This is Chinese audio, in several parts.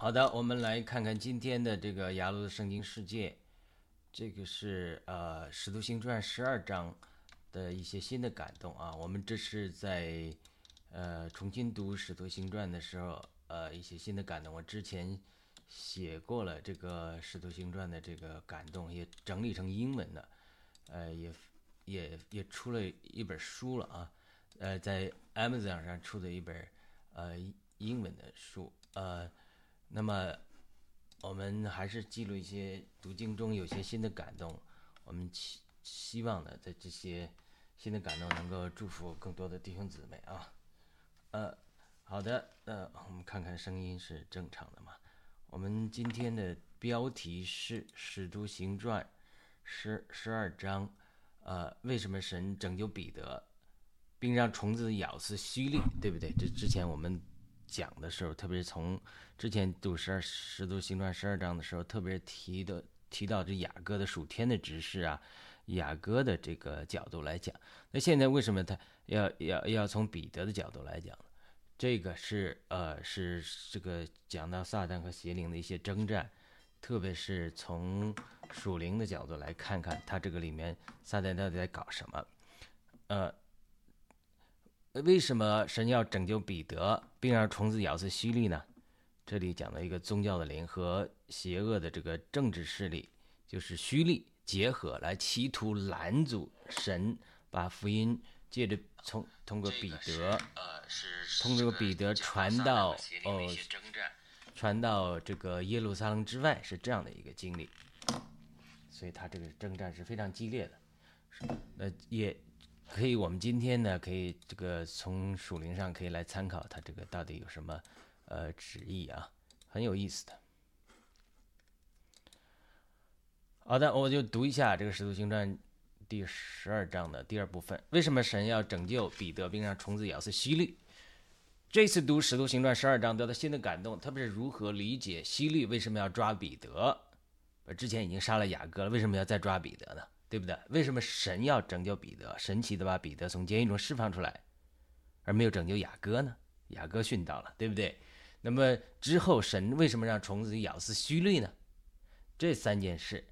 好的，我们来看看今天的这个雅鲁的圣经世界，这个是呃《使徒行传》十二章的一些新的感动啊。我们这是在呃重新读《使徒行传》的时候，呃一些新的感动。我之前写过了这个《使徒行传》的这个感动，也整理成英文的，呃也也也出了一本书了啊。呃，在 Amazon 上出的一本呃英文的书，呃。那么，我们还是记录一些读经中有些新的感动。我们希希望呢，在这些新的感动能够祝福更多的弟兄姊妹啊。呃，好的，呃，我们看看声音是正常的吗？我们今天的标题是《使徒行传》十十二章。呃，为什么神拯救彼得，并让虫子咬死希律，对不对？这之前我们。讲的时候，特别是从之前读十二十度行传十二章的时候，特别提的提到这雅各的属天的指示啊，雅各的这个角度来讲。那现在为什么他要要要从彼得的角度来讲呢？这个是呃是这个讲到撒旦和邪灵的一些征战，特别是从属灵的角度来看看他这个里面撒旦到底在搞什么，呃。为什么神要拯救彼得，并让虫子咬死希律呢？这里讲了一个宗教的灵和邪恶的这个政治势力，就是虚利结合来企图拦阻神把福音借着从通过彼得，通过彼得传到哦，传到这个耶路撒冷之外，是这样的一个经历。所以他这个征战是非常激烈的，那也。可以，我们今天呢，可以这个从属灵上可以来参考它这个到底有什么呃旨意啊，很有意思的。好的，我就读一下这个《使徒行传》第十二章的第二部分。为什么神要拯救彼得，并让虫子咬死希律？这次读《使徒行传》十二章得到新的感动，特别是如何理解希律为什么要抓彼得？之前已经杀了雅各了，为什么要再抓彼得呢？对不对？为什么神要拯救彼得，神奇的把彼得从监狱中释放出来，而没有拯救雅各呢？雅各殉道了，对不对？那么之后，神为什么让虫子咬死希律呢？这三件事，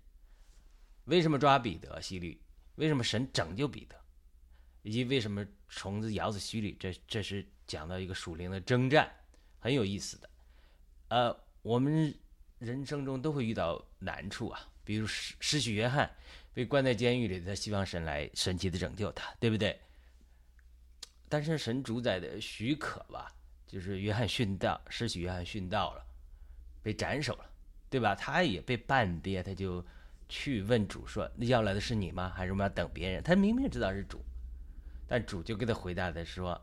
为什么抓彼得、希律？为什么神拯救彼得？以及为什么虫子咬死希律？这这是讲到一个属灵的征战，很有意思的。呃，我们人生中都会遇到难处啊，比如失失去约翰。被关在监狱里，他希望神来神奇的拯救他，对不对？但是神主宰的许可吧，就是约翰殉道，失去约翰殉道了，被斩首了，对吧？他也被半跌，他就去问主说：“那要来的是你吗？还是我们要等别人？”他明明知道是主，但主就给他回答的说：“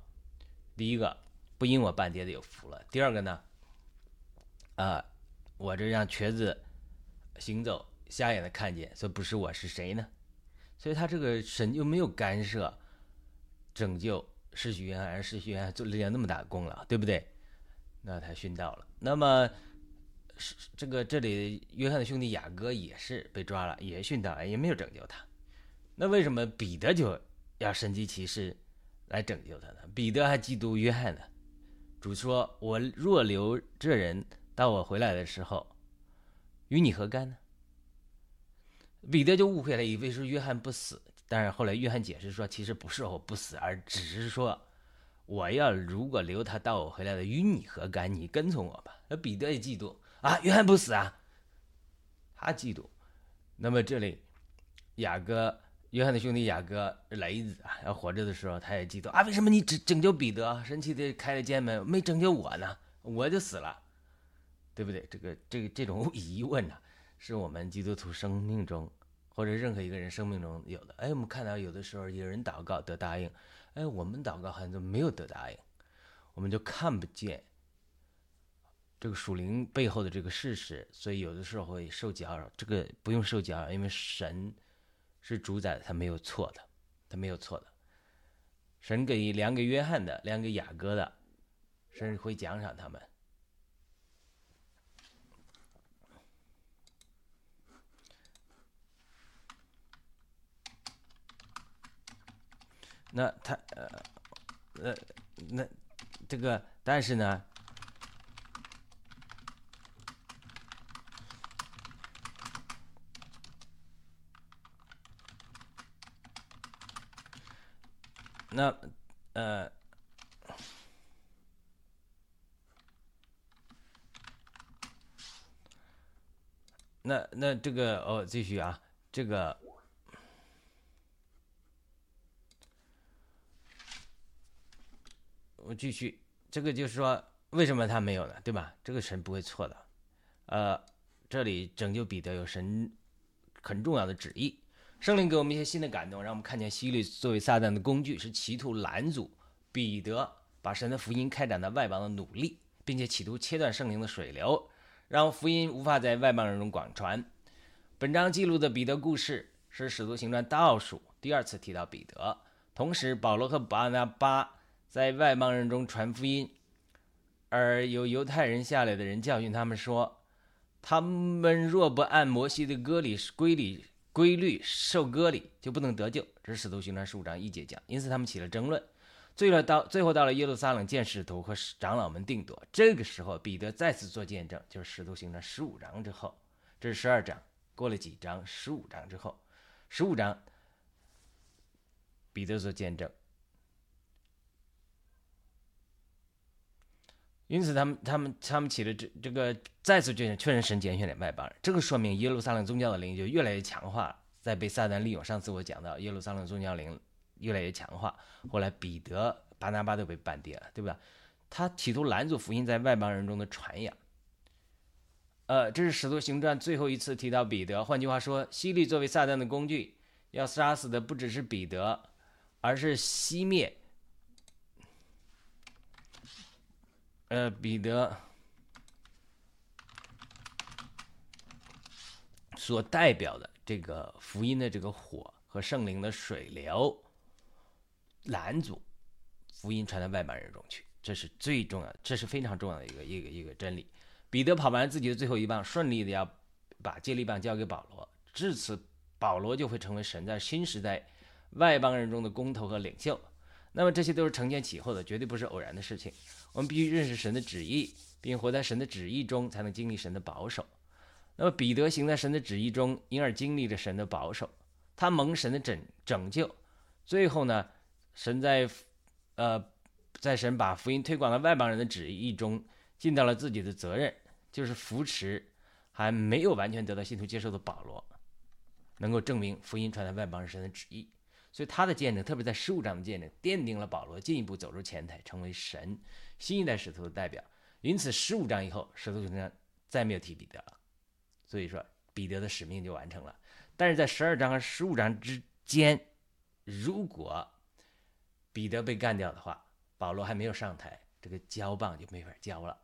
第一个，不因我半跌的有福了；第二个呢，啊，我这让瘸子行走。”瞎眼的看见，所以不是我是谁呢？所以他这个神就没有干涉拯救世许愿还是世许愿做了那么大功劳，对不对？那他殉道了。那么是这个这里约翰的兄弟雅各也是被抓了，也殉道，也没有拯救他。那为什么彼得就要神迹骑士来拯救他呢？彼得还嫉妒约翰呢。主说：“我若留这人到我回来的时候，与你何干呢？”彼得就误会了，以为是约翰不死。但是后来约翰解释说，其实不是我不死，而只是说，我要如果留他到我回来的，与你何干？你跟从我吧。那彼得也嫉妒啊，约翰不死啊，他嫉妒。那么这里，雅各，约翰的兄弟雅各雷子啊，要活着的时候，他也嫉妒啊，为什么你只拯救彼得，神奇的开了间门，没拯救我呢？我就死了，对不对？这个这个这种 疑问呢？是我们基督徒生命中，或者任何一个人生命中有的。哎，我们看到有的时候有人祷告得答应，哎，我们祷告好像就没有得答应，我们就看不见这个属灵背后的这个事实，所以有的时候会受搅扰。这个不用受搅扰，因为神是主宰的，他没有错的，他没有错的。神给两个约翰的，两个雅各的，神会奖赏他们。那他呃呃那这个，但是呢，那呃。那那这个哦，继续啊，这个继续，这个就是说，为什么他没有呢？对吧？这个神不会错的。呃，这里拯救彼得有神很重要的旨意，圣灵给我们一些新的感动，让我们看见希律作为撒旦的工具，是企图拦阻彼得把神的福音开展到外邦的努力，并且企图切断圣灵的水流。让福音无法在外邦人中广传。本章记录的彼得故事是《使徒行传》倒数第二次提到彼得。同时，保罗和巴拿巴在外邦人中传福音，而由犹太人下来的人教训他们说：“他们若不按摩西的割礼规律规律受割礼，就不能得救。”这是《使徒行传》十五章一节讲。因此，他们起了争论。最后到最后到了耶路撒冷见使徒和长老们定夺。这个时候，彼得再次做见证，就是使徒行传十五章之后，这是十二章，过了几章，十五章之后，十五章，彼得做见证。因此，他们他们他们起了这这个再次确认确认神拣选的外邦人，这个说明耶路撒冷宗教的灵就越来越强化，在被撒旦利用。上次我讲到耶路撒冷宗教灵。越来越强化，后来彼得、巴拿巴都被办跌了，对吧？他企图拦阻福音在外邦人中的传扬。呃，这是使徒行传最后一次提到彼得。换句话说，希利作为撒旦的工具，要杀死的不只是彼得，而是熄灭，呃，彼得所代表的这个福音的这个火和圣灵的水流。拦阻福音传到外邦人中去，这是最重要，这是非常重要的一个一个一个真理。彼得跑完自己的最后一棒，顺利的要把接力棒交给保罗，至此保罗就会成为神在新时代外邦人中的工头和领袖。那么这些都是承前启后的，绝对不是偶然的事情。我们必须认识神的旨意，并活在神的旨意中，才能经历神的保守。那么彼得行在神的旨意中，因而经历着神的保守，他蒙神的拯拯救，最后呢？神在，呃，在神把福音推广到外邦人的旨意中，尽到了自己的责任，就是扶持还没有完全得到信徒接受的保罗，能够证明福音传到外邦人神的旨意。所以他的见证，特别在十五章的见证，奠定了保罗进一步走入前台，成为神新一代使徒的代表。因此，十五章以后，使徒行传再没有提彼得了。所以说，彼得的使命就完成了。但是在十二章和十五章之间，如果彼得被干掉的话，保罗还没有上台，这个交棒就没法交了。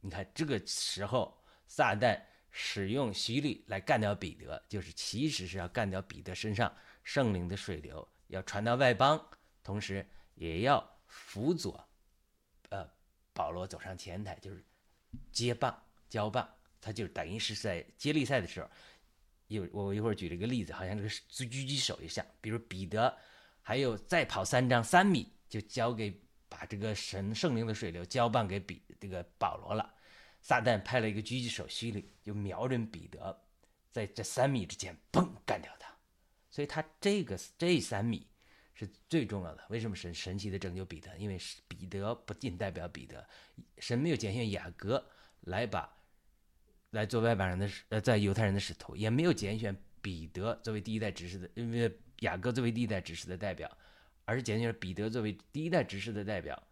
你看，这个时候撒旦使用希律来干掉彼得，就是其实是要干掉彼得身上圣灵的水流，要传到外邦，同时也要辅佐，呃，保罗走上前台，就是接棒交棒，他就等于是在接力赛的时候，有我一会儿举了一个例子，好像这个狙击手一样，比如彼得。还有再跑三章三米，就交给把这个神圣灵的水流交棒给彼这个保罗了。撒旦派了一个狙击手希律，就瞄准彼得，在这三米之间，嘣干掉他。所以他这个这三米是最重要的。为什么神神奇的拯救彼得？因为彼得不仅代表彼得，神没有拣选雅各来把来做外邦人的呃在犹太人的使徒，也没有拣选彼得作为第一代执事的，因为。雅各作为第一代执事的代表，而是拣选了彼得作为第一代执事的代表，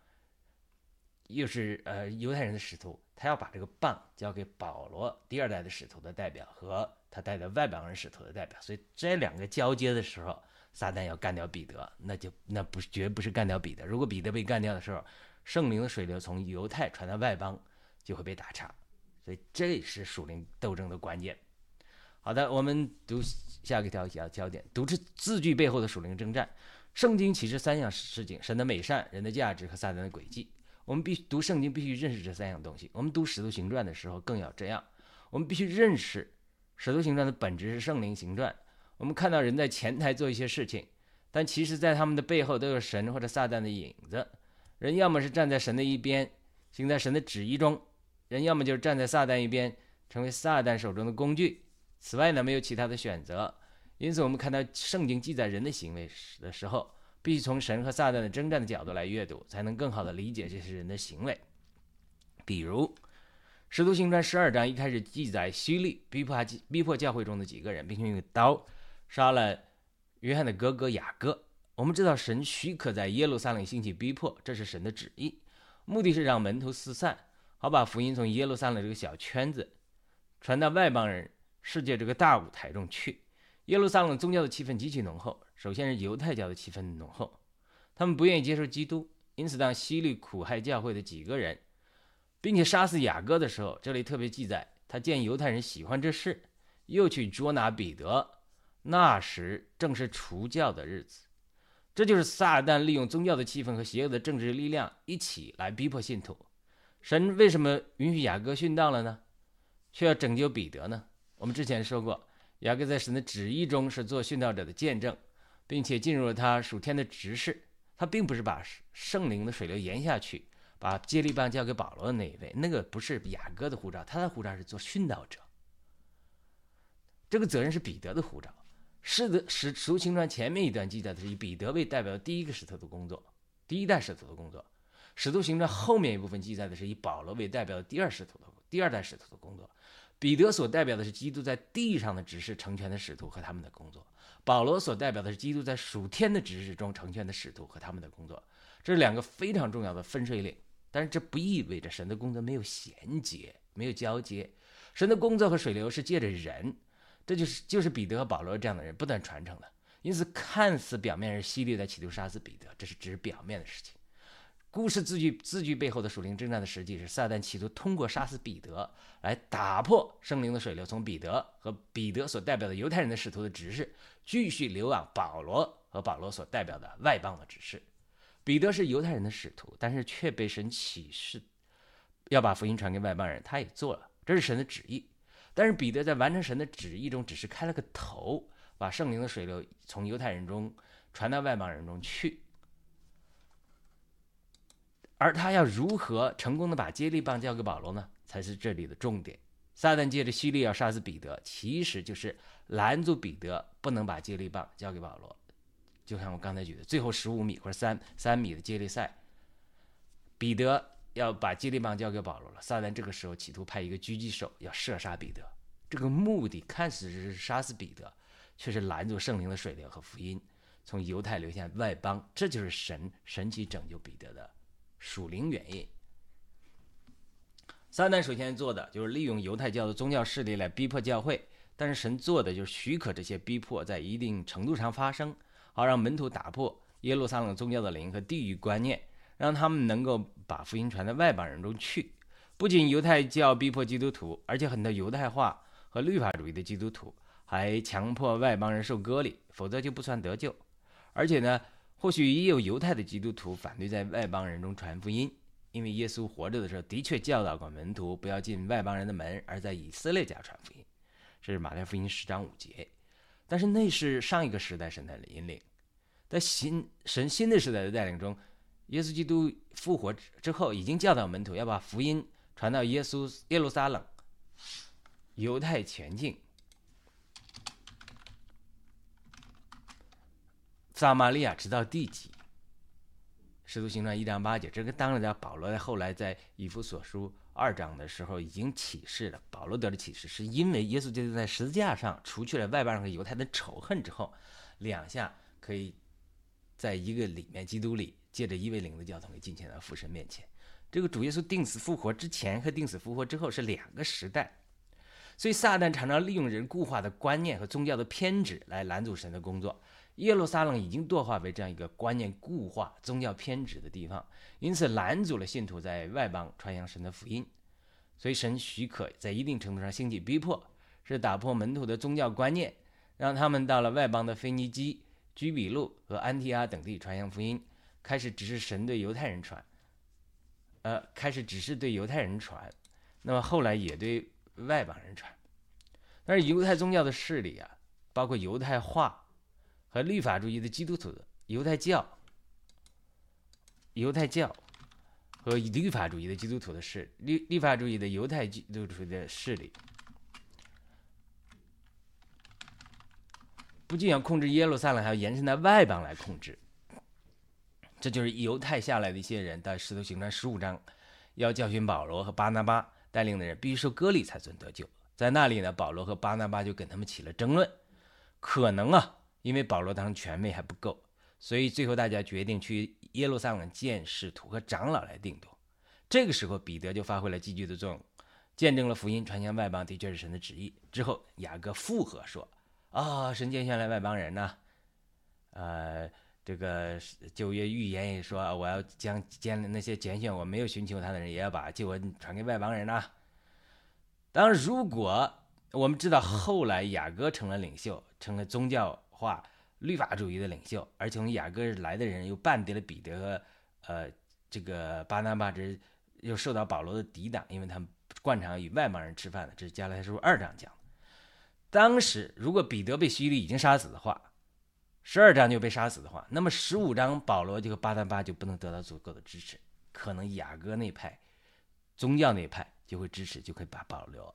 又是呃犹太人的使徒，他要把这个棒交给保罗第二代的使徒的代表和他带的外邦人使徒的代表，所以这两个交接的时候，撒旦要干掉彼得，那就那不绝不是干掉彼得。如果彼得被干掉的时候，圣灵的水流从犹太传到外邦，就会被打岔，所以这是属灵斗争的关键。好的，我们读下一条小焦点，读这字句背后的属灵征战。圣经启示三样事情：神的美善、人的价值和撒旦的诡计。我们必须读圣经，必须认识这三样东西。我们读使徒行传的时候更要这样。我们必须认识使徒行传的本质是圣灵行传。我们看到人在前台做一些事情，但其实在他们的背后都有神或者撒旦的影子。人要么是站在神的一边，行在神的旨意中；人要么就是站在撒旦一边，成为撒旦手中的工具。此外呢，没有其他的选择。因此，我们看到圣经记载人的行为的时候，必须从神和撒旦的征战的角度来阅读，才能更好的理解这些人的行为。比如，《使徒行传》十二章一开始记载，希律逼迫逼迫教会中的几个人，并且用刀杀了约翰的哥哥雅各。我们知道，神许可在耶路撒冷兴起逼迫，这是神的旨意，目的是让门徒四散，好把福音从耶路撒冷这个小圈子传到外邦人世界这个大舞台中去。耶路撒冷宗教的气氛极其浓厚，首先是犹太教的气氛浓厚，他们不愿意接受基督，因此当希律苦害教会的几个人。并且杀死雅各的时候，这里特别记载，他见犹太人喜欢这事，又去捉拿彼得。那时正是除教的日子，这就是撒旦利用宗教的气氛和邪恶的政治力量一起来逼迫信徒。神为什么允许雅各殉道了呢？却要拯救彼得呢？我们之前说过，雅各在神的旨意中是做殉道者的见证，并且进入了他属天的职事。他并不是把圣灵的水流延下去。把接力棒交给保罗的那一位，那个不是雅各的护照，他的护照是做殉道者。这个责任是彼得的护照。是的，使徒行传前面一段记载的是以彼得为代表的第一个使徒的工作，第一代使徒的工作。使徒行传后面一部分记载的是以保罗为代表的第二使徒的第二代使徒的工作。彼得所代表的是基督在地上的指示成全的使徒和他们的工作，保罗所代表的是基督在属天的指示中成全的使徒和他们的工作。这是两个非常重要的分水岭。但是这不意味着神的工作没有衔接、没有交接。神的工作和水流是借着人，这就是就是彼得和保罗这样的人不断传承的。因此，看似表面是犀利在企图杀死彼得，这是只是表面的事情。故事字句字句背后的属灵征战的实际是撒旦企图通过杀死彼得来打破圣灵的水流，从彼得和彼得所代表的犹太人的使徒的指示，继续流往保罗和保罗所代表的外邦的指示。彼得是犹太人的使徒，但是却被神启示要把福音传给外邦人，他也做了，这是神的旨意。但是彼得在完成神的旨意中，只是开了个头，把圣灵的水流从犹太人中传到外邦人中去。而他要如何成功的把接力棒交给保罗呢？才是这里的重点。撒旦借着希利要杀死彼得，其实就是拦住彼得不能把接力棒交给保罗。就像我刚才举的，最后十五米或者三三米的接力赛，彼得要把接力棒交给保罗了。撒旦这个时候企图派一个狙击手要射杀彼得，这个目的看似是杀死彼得，却是拦住圣灵的水流和福音从犹太流向外邦。这就是神神奇拯救彼得的属灵原因。撒旦首先做的就是利用犹太教的宗教势力来逼迫教会，但是神做的就是许可这些逼迫在一定程度上发生。好让门徒打破耶路撒冷宗教的灵和地域观念，让他们能够把福音传到外邦人中去。不仅犹太教逼迫基督徒，而且很多犹太化和律法主义的基督徒还强迫外邦人受割礼，否则就不算得救。而且呢，或许也有犹太的基督徒反对在外邦人中传福音，因为耶稣活着的时候的确教导过门徒不要进外邦人的门，而在以色列家传福音。这是马太福音十章五节。但是那是上一个时代神的引领，在新神新的时代的带领中，耶稣基督复活之后，已经教导门徒要把福音传到耶稣耶路撒冷、犹太全境、撒玛利亚，直到地极。使徒行传一章八节，这个当然在保罗在后来在以弗所书。二章的时候已经启示了，保罗得的启示是因为耶稣基督在十字架上除去了外邦人和犹太的仇恨之后，两下可以在一个里面，基督里借着一位灵的教统给进前到父神面前。这个主耶稣定死复活之前和定死复活之后是两个时代，所以撒旦常常利用人固化的观念和宗教的偏执来拦阻神的工作。耶路撒冷已经堕化为这样一个观念固化、宗教偏执的地方，因此拦阻了信徒在外邦传扬神的福音。所以神许可在一定程度上兴起逼迫，是打破门徒的宗教观念，让他们到了外邦的腓尼基、居比路和安提阿等地传扬福音，开始只是神对犹太人传，呃，开始只是对犹太人传，那么后来也对外邦人传。但是犹太宗教的势力啊，包括犹太化。和律法主义的基督徒、犹太教、犹太教和律法主义的基督徒的势律律法主义的犹太基督徒的势力，不仅要控制耶路撒冷，还要延伸到外邦来控制。这就是犹太下来的一些人，在《使徒行传》十五章要教训保罗和巴拿巴带领的人，必须受割礼才算得救。在那里呢，保罗和巴拿巴就跟他们起了争论。可能啊，因为保罗当时权威还不够，所以最后大家决定去耶路撒冷见使徒和长老来定夺。这个时候，彼得就发挥了积极的作用，见证了福音传向外邦，的确是神的旨意。之后，雅各附和说：“啊，神拣选来外邦人呢，呃。”这个旧约预言也说，我要将将那些拣选我没有寻求他的人，也要把救恩传给外邦人呐。当，如果我们知道后来雅各成了领袖，成了宗教化律法主义的领袖，而从雅各来的人又绊跌了彼得和呃这个巴拿巴，这又受到保罗的抵挡，因为他们惯常与外邦人吃饭的。这是加拉太书二章讲。当时如果彼得被希律已经杀死的话。十二章就被杀死的话，那么十五章保罗就和巴拿巴就不能得到足够的支持，可能雅各那派宗教那派就会支持，就可以把保罗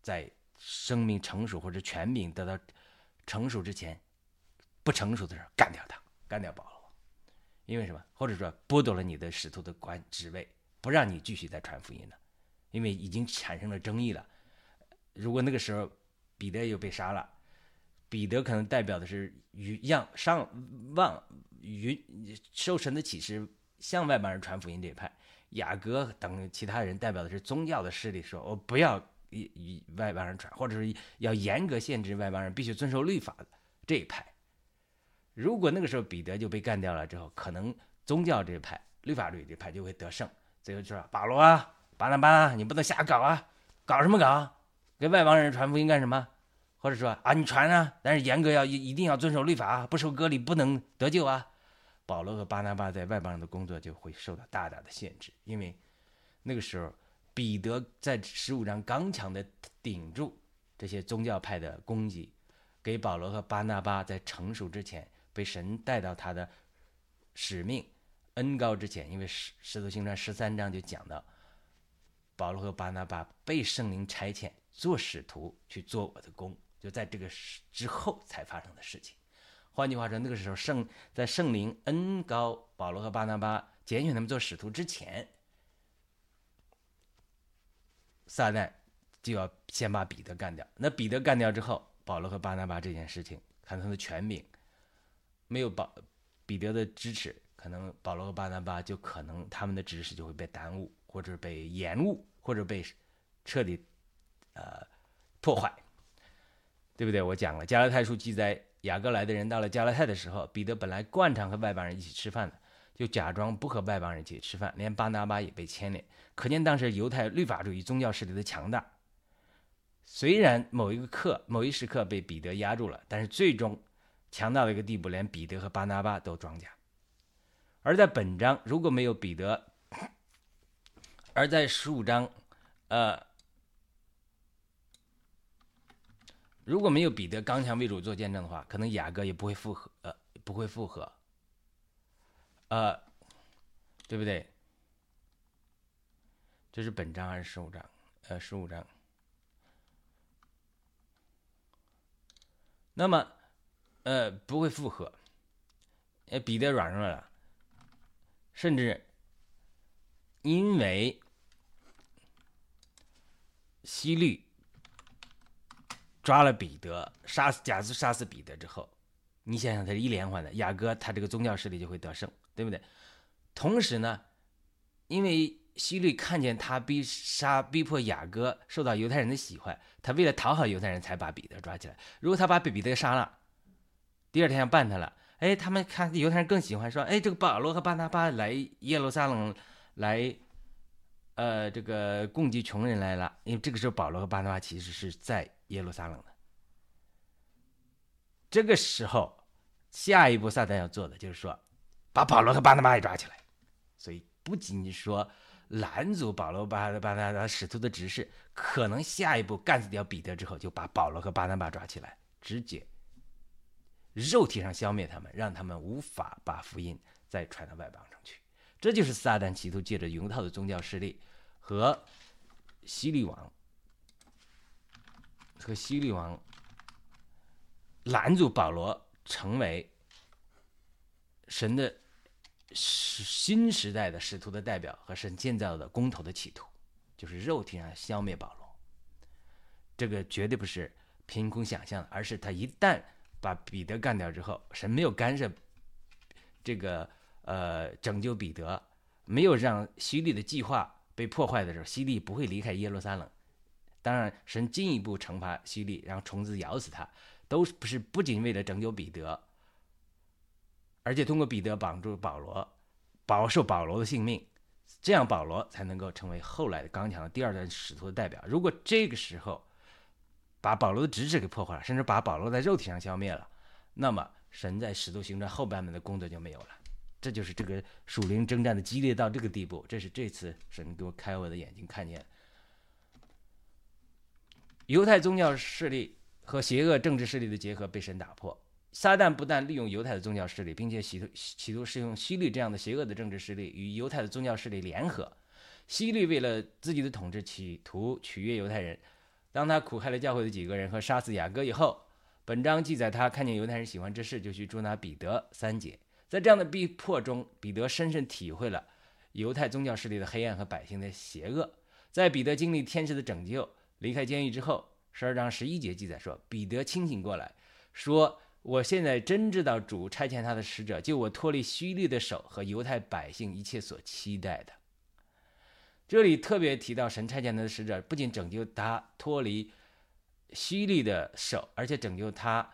在生命成熟或者权柄得到成熟之前，不成熟的时候干掉他，干掉保罗，因为什么？或者说剥夺了你的使徒的官职位，不让你继续再传福音了，因为已经产生了争议了。如果那个时候彼得又被杀了。彼得可能代表的是与让上望与受神的启示向外邦人传福音这一派，雅各等其他人代表的是宗教的势力，说我不要一一外邦人传，或者是要严格限制外邦人必须遵守律法的这一派。如果那个时候彼得就被干掉了之后，可能宗教这一派、律法律这派就会得胜。最后就说保罗啊、巴拿巴，你不能瞎搞啊，搞什么搞？给外邦人传福音干什么？或者说啊，你传啊，但是严格要一一定要遵守律法啊，不受割礼不能得救啊。保罗和巴拿巴在外邦人的工作就会受到大大的限制，因为那个时候彼得在十五章刚强的顶住这些宗教派的攻击，给保罗和巴拿巴在成熟之前被神带到他的使命恩高之前，因为使使徒行传十三章就讲到保罗和巴拿巴被圣灵差遣做使徒去做我的工。就在这个之后才发生的事情。换句话说，那个时候圣在圣灵恩高保罗和巴拿巴拣选他们做使徒之前，撒旦就要先把彼得干掉。那彼得干掉之后，保罗和巴拿巴这件事情，看他的权柄，没有保彼得的支持，可能保罗和巴拿巴就可能他们的知识就会被耽误，或者被延误，或者被彻底呃破坏。对不对？我讲了，加拉太书记载，雅各来的人到了加拉太的时候，彼得本来惯常和外邦人一起吃饭的，就假装不和外邦人一起吃饭，连巴拿巴也被牵连。可见当时犹太律法主义宗教势力的强大。虽然某一个刻、某一时刻被彼得压住了，但是最终强到了一个地步，连彼得和巴拿巴都装甲。而在本章，如果没有彼得，而在十五章，呃。如果没有彼得刚强为主做见证的话，可能雅各也不会复合，呃，不会复合，呃，对不对？这是本章还是十五章？呃，十五章。那么，呃，不会复合，呃，彼得软弱了，甚至因为西律。抓了彼得，杀死假斯杀死彼得之后，你想想，他是一连环的。雅各他这个宗教势力就会得胜，对不对？同时呢，因为希律看见他逼杀、逼迫雅各受到犹太人的喜欢，他为了讨好犹太人才把彼得抓起来。如果他把彼得杀了，第二天要办他了，哎，他们看犹太人更喜欢说，哎，这个保罗和巴拿巴来耶路撒冷来，呃，这个供给穷人来了。因为这个时候保罗和巴拿巴其实是在。耶路撒冷的，这个时候，下一步撒旦要做的就是说，把保罗和巴拿巴也抓起来。所以不仅仅说拦阻保罗、巴巴拿巴使徒的指示，可能下一步干死掉彼得之后，就把保罗和巴拿巴抓起来，直接肉体上消灭他们，让他们无法把福音再传到外邦上去。这就是撒旦企图借着犹太的宗教势力和希律王。和希律王拦阻保罗成为神的新时代的使徒的代表和神建造的公头的企图，就是肉体上消灭保罗。这个绝对不是凭空想象的，而是他一旦把彼得干掉之后，神没有干涉这个呃拯救彼得，没有让希律的计划被破坏的时候，希律不会离开耶路撒冷。当然，神进一步惩罚希律，让虫子咬死他，都不是不仅为了拯救彼得，而且通过彼得绑住保罗，保受保罗的性命，这样保罗才能够成为后来的刚强的第二代使徒的代表。如果这个时候，把保罗的职责给破坏了，甚至把保罗在肉体上消灭了，那么神在使徒行传后半门的工作就没有了。这就是这个属灵征战的激烈到这个地步。这是这次神给我开我的眼睛，看见犹太宗教势力和邪恶政治势力的结合被神打破。撒旦不但利用犹太的宗教势力，并且企图企图使用希律这样的邪恶的政治势力与犹太的宗教势力联合。希律为了自己的统治，企图取悦犹太人。当他苦害了教会的几个人和杀死雅各以后，本章记载他看见犹太人喜欢这事，就去捉拿彼得。三节，在这样的逼迫中，彼得深深体会了犹太宗教势力的黑暗和百姓的邪恶。在彼得经历天使的拯救，离开监狱之后，十二章十一节记载说，彼得清醒过来，说：“我现在真知道主差遣他的使者救我脱离虚律的手和犹太百姓一切所期待的。”这里特别提到神差遣他的使者，不仅拯救他脱离希律的手，而且拯救他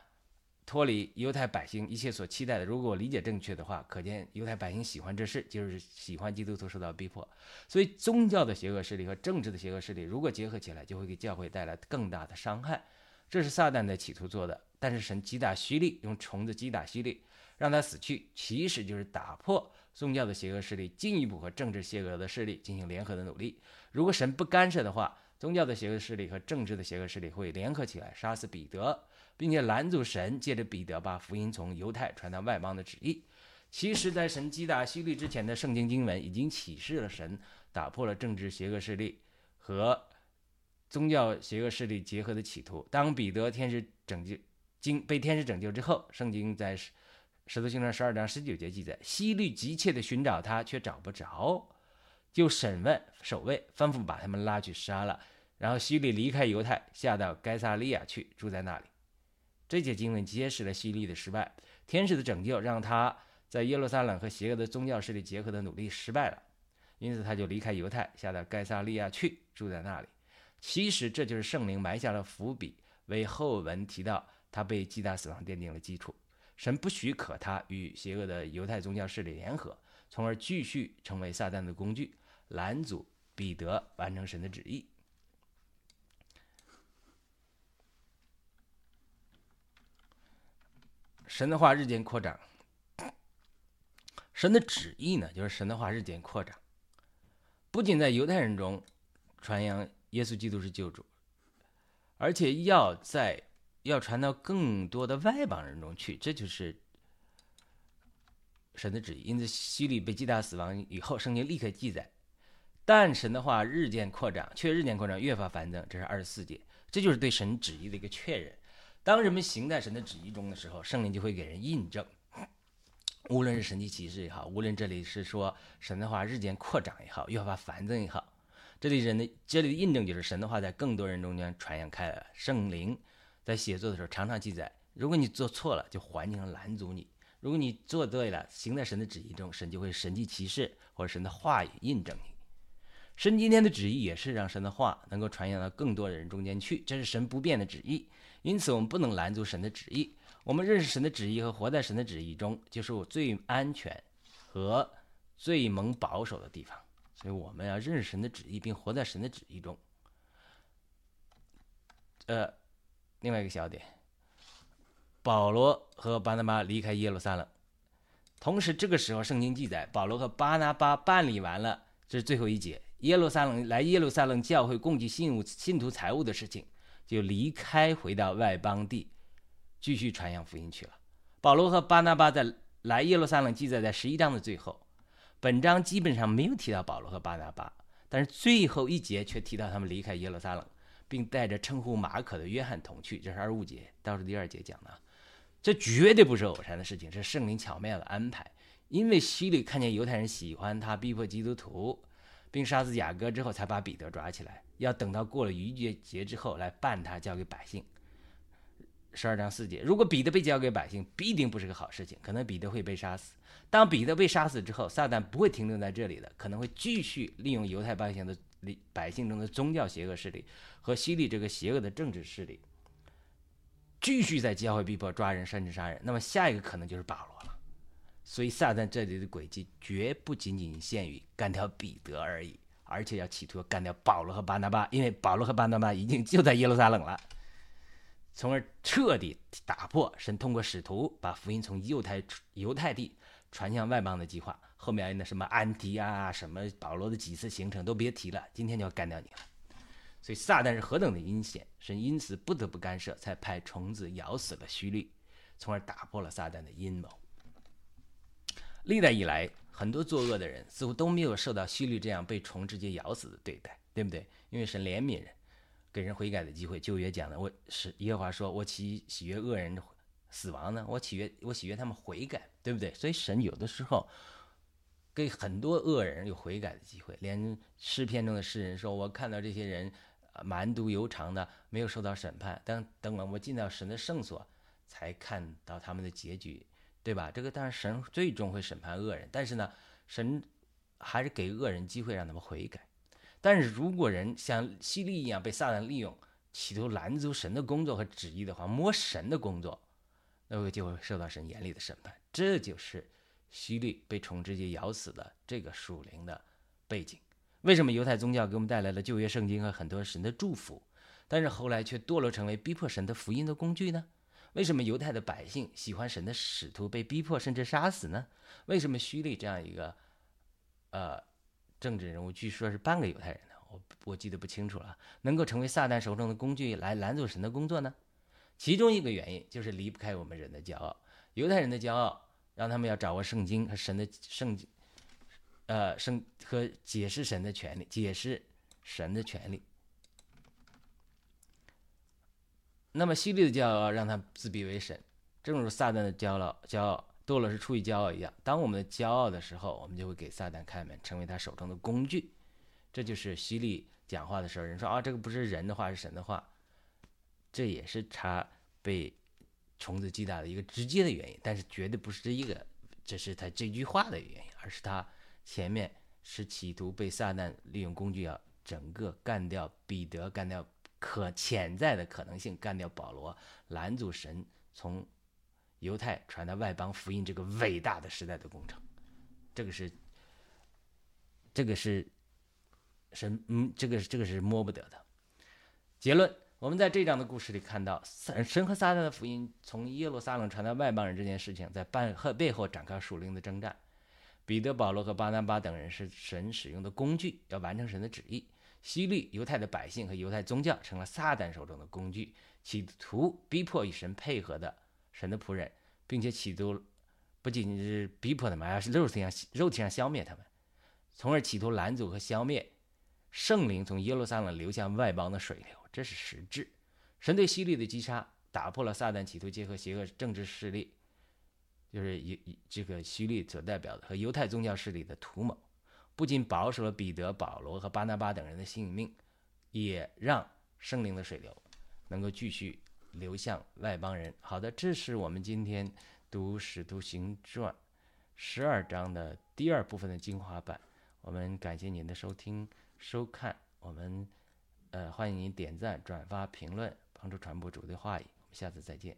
脱离犹太百姓一切所期待的。如果我理解正确的话，可见犹太百姓喜欢这事，就是喜欢基督徒受到逼迫。所以，宗教的邪恶势力和政治的邪恶势力如果结合起来，就会给教会带来更大的伤害。这是撒旦在企图做的。但是神击打希利，用虫子击打希利，让他死去，其实就是打破。宗教的邪恶势力进一步和政治邪恶的势力进行联合的努力。如果神不干涉的话，宗教的邪恶势力和政治的邪恶势力会联合起来杀死彼得，并且拦阻神借着彼得把福音从犹太传到外邦的旨意。其实，在神击打希律之前的圣经经文已经启示了神打破了政治邪恶势力和宗教邪恶势力结合的企图。当彼得天使拯救经被天使拯救之后，圣经在。使徒行传十二章十九节记载，希律急切地寻找他，却找不着，就审问守卫，吩咐把他们拉去杀了。然后希律离开犹太，下到该萨利亚去，住在那里。这节经文揭示了希律的失败，天使的拯救让他在耶路撒冷和邪恶的宗教势力结合的努力失败了，因此他就离开犹太，下到该萨利亚去，住在那里。其实这就是圣灵埋下了伏笔，为后文提到他被击打死亡奠定了基础。神不许可他与邪恶的犹太宗教势力联合，从而继续成为撒旦的工具，拦阻彼得完成神的旨意。神的话日渐扩张，神的旨意呢，就是神的话日渐扩张，不仅在犹太人中传扬耶稣基督是救主，而且要在。要传到更多的外邦人中去，这就是神的旨意。因此，希律被击打死亡以后，圣经立刻记载。但神的话日渐扩张，却日渐扩张，越发繁增。这是二十四节，这就是对神旨意的一个确认。当人们行在神的旨意中的时候，圣灵就会给人印证。无论是神迹启示也好，无论这里是说神的话日渐扩张也好，越发繁增也好，这里人的这里的印证就是神的话在更多人中间传扬开了。圣灵。在写作的时候，常常记载：如果你做错了，就环境拦阻你；如果你做对了，行在神的旨意中，神就会神迹骑士或者神的话语印证你。神今天的旨意也是让神的话能够传扬到更多的人中间去，这是神不变的旨意。因此，我们不能拦阻神的旨意。我们认识神的旨意和活在神的旨意中，就是我最安全和最蒙保守的地方。所以，我们要认识神的旨意，并活在神的旨意中。呃。另外一个小点，保罗和巴拿巴离开耶路撒冷，同时这个时候圣经记载，保罗和巴拿巴办理完了，这是最后一节，耶路撒冷来耶路撒冷教会供给信物信徒财物的事情，就离开回到外邦地，继续传扬福音去了。保罗和巴拿巴在来耶路撒冷记载在十一章的最后，本章基本上没有提到保罗和巴拿巴，但是最后一节却提到他们离开耶路撒冷。并带着称呼马可的约翰同去，这是二五节，倒数第二节讲的，这绝对不是偶然的事情，是圣灵巧妙的安排。因为希律看见犹太人喜欢他，逼迫基督徒，并杀死雅各之后，才把彼得抓起来，要等到过了逾越节之后来办他，交给百姓。十二章四节，如果彼得被交给百姓，必定不是个好事情，可能彼得会被杀死。当彼得被杀死之后，撒旦不会停留在这里的，可能会继续利用犹太百姓的百姓中的宗教邪恶势力和希律这个邪恶的政治势力，继续在教会逼迫、抓人，甚至杀人。那么下一个可能就是保罗了。所以撒旦这里的诡计绝不仅仅限于干掉彼得而已，而且要企图干掉保罗和巴拿巴，因为保罗和巴拿巴已经就在耶路撒冷了。从而彻底打破神通过使徒把福音从犹太犹太地传向外邦的计划。后面那什么安提啊，什么保罗的几次行程都别提了，今天就要干掉你了。所以撒旦是何等的阴险，神因此不得不干涉，才派虫子咬死了虚律，从而打破了撒旦的阴谋。历代以来，很多作恶的人似乎都没有受到虚律这样被虫直接咬死的对待，对不对？因为神怜悯人。给人悔改的机会，旧约讲的，我是耶和华说，我喜喜悦恶人死亡呢，我喜悦我喜悦他们悔改，对不对？所以神有的时候给很多恶人有悔改的机会，连诗篇中的诗人说，我看到这些人蛮毒犹长的，没有受到审判，等等了我进到神的圣所，才看到他们的结局，对吧？这个当然神最终会审判恶人，但是呢，神还是给恶人机会让他们悔改。但是如果人像希利一样被撒旦利用，企图拦阻神的工作和旨意的话，摸神的工作，那么就会受到神严厉的审判。这就是希律被虫直接咬死的这个属灵的背景。为什么犹太宗教给我们带来了旧约圣经和很多神的祝福，但是后来却堕落成为逼迫神的福音的工具呢？为什么犹太的百姓喜欢神的使徒被逼迫甚至杀死呢？为什么希律这样一个，呃？政治人物据说是半个犹太人呢，我我记得不清楚了。能够成为撒旦手中的工具来拦阻神的工作呢？其中一个原因就是离不开我们人的骄傲。犹太人的骄傲让他们要掌握圣经和神的圣经，呃，圣和解释神的权利，解释神的权利。那么犀利的骄傲让他自闭为神，正如撒旦的骄傲，骄傲。堕落是出于骄傲一样，当我们的骄傲的时候，我们就会给撒旦开门，成为他手中的工具。这就是犀利讲话的时候，人说啊，这个不是人的话，是神的话。这也是他被虫子击打的一个直接的原因，但是绝对不是这一个，这是他这句话的原因，而是他前面是企图被撒旦利用工具，要整个干掉彼得，干掉可潜在的可能性，干掉保罗，拦阻神从。犹太传到外邦福音这个伟大的时代的工程，这个是，这个是，神嗯，这个这个是摸不得的。结论：我们在这章的故事里看到，神和撒旦的福音从耶路撒冷传到外邦人这件事情，在半和背后展开属灵的征战。彼得、保罗和巴拿巴等人是神使用的工具，要完成神的旨意。希律犹太的百姓和犹太宗教成了撒旦手中的工具，企图逼迫与神配合的。神的仆人，并且企图不仅仅是逼迫他们，而是肉体上肉体上消灭他们，从而企图拦阻和消灭圣灵从耶路撒冷流向外邦的水流。这是实质。神对希律的击杀，打破了撒旦企图结合邪恶政治势力，就是犹这个希律所代表的和犹太宗教势力的图谋，不仅保守了彼得、保罗和巴拿巴等人的性命，也让圣灵的水流能够继续。流向外邦人。好的，这是我们今天读《使徒行传》十二章的第二部分的精华版。我们感谢您的收听、收看。我们呃欢迎您点赞、转发、评论，帮助传播主的话语。我们下次再见。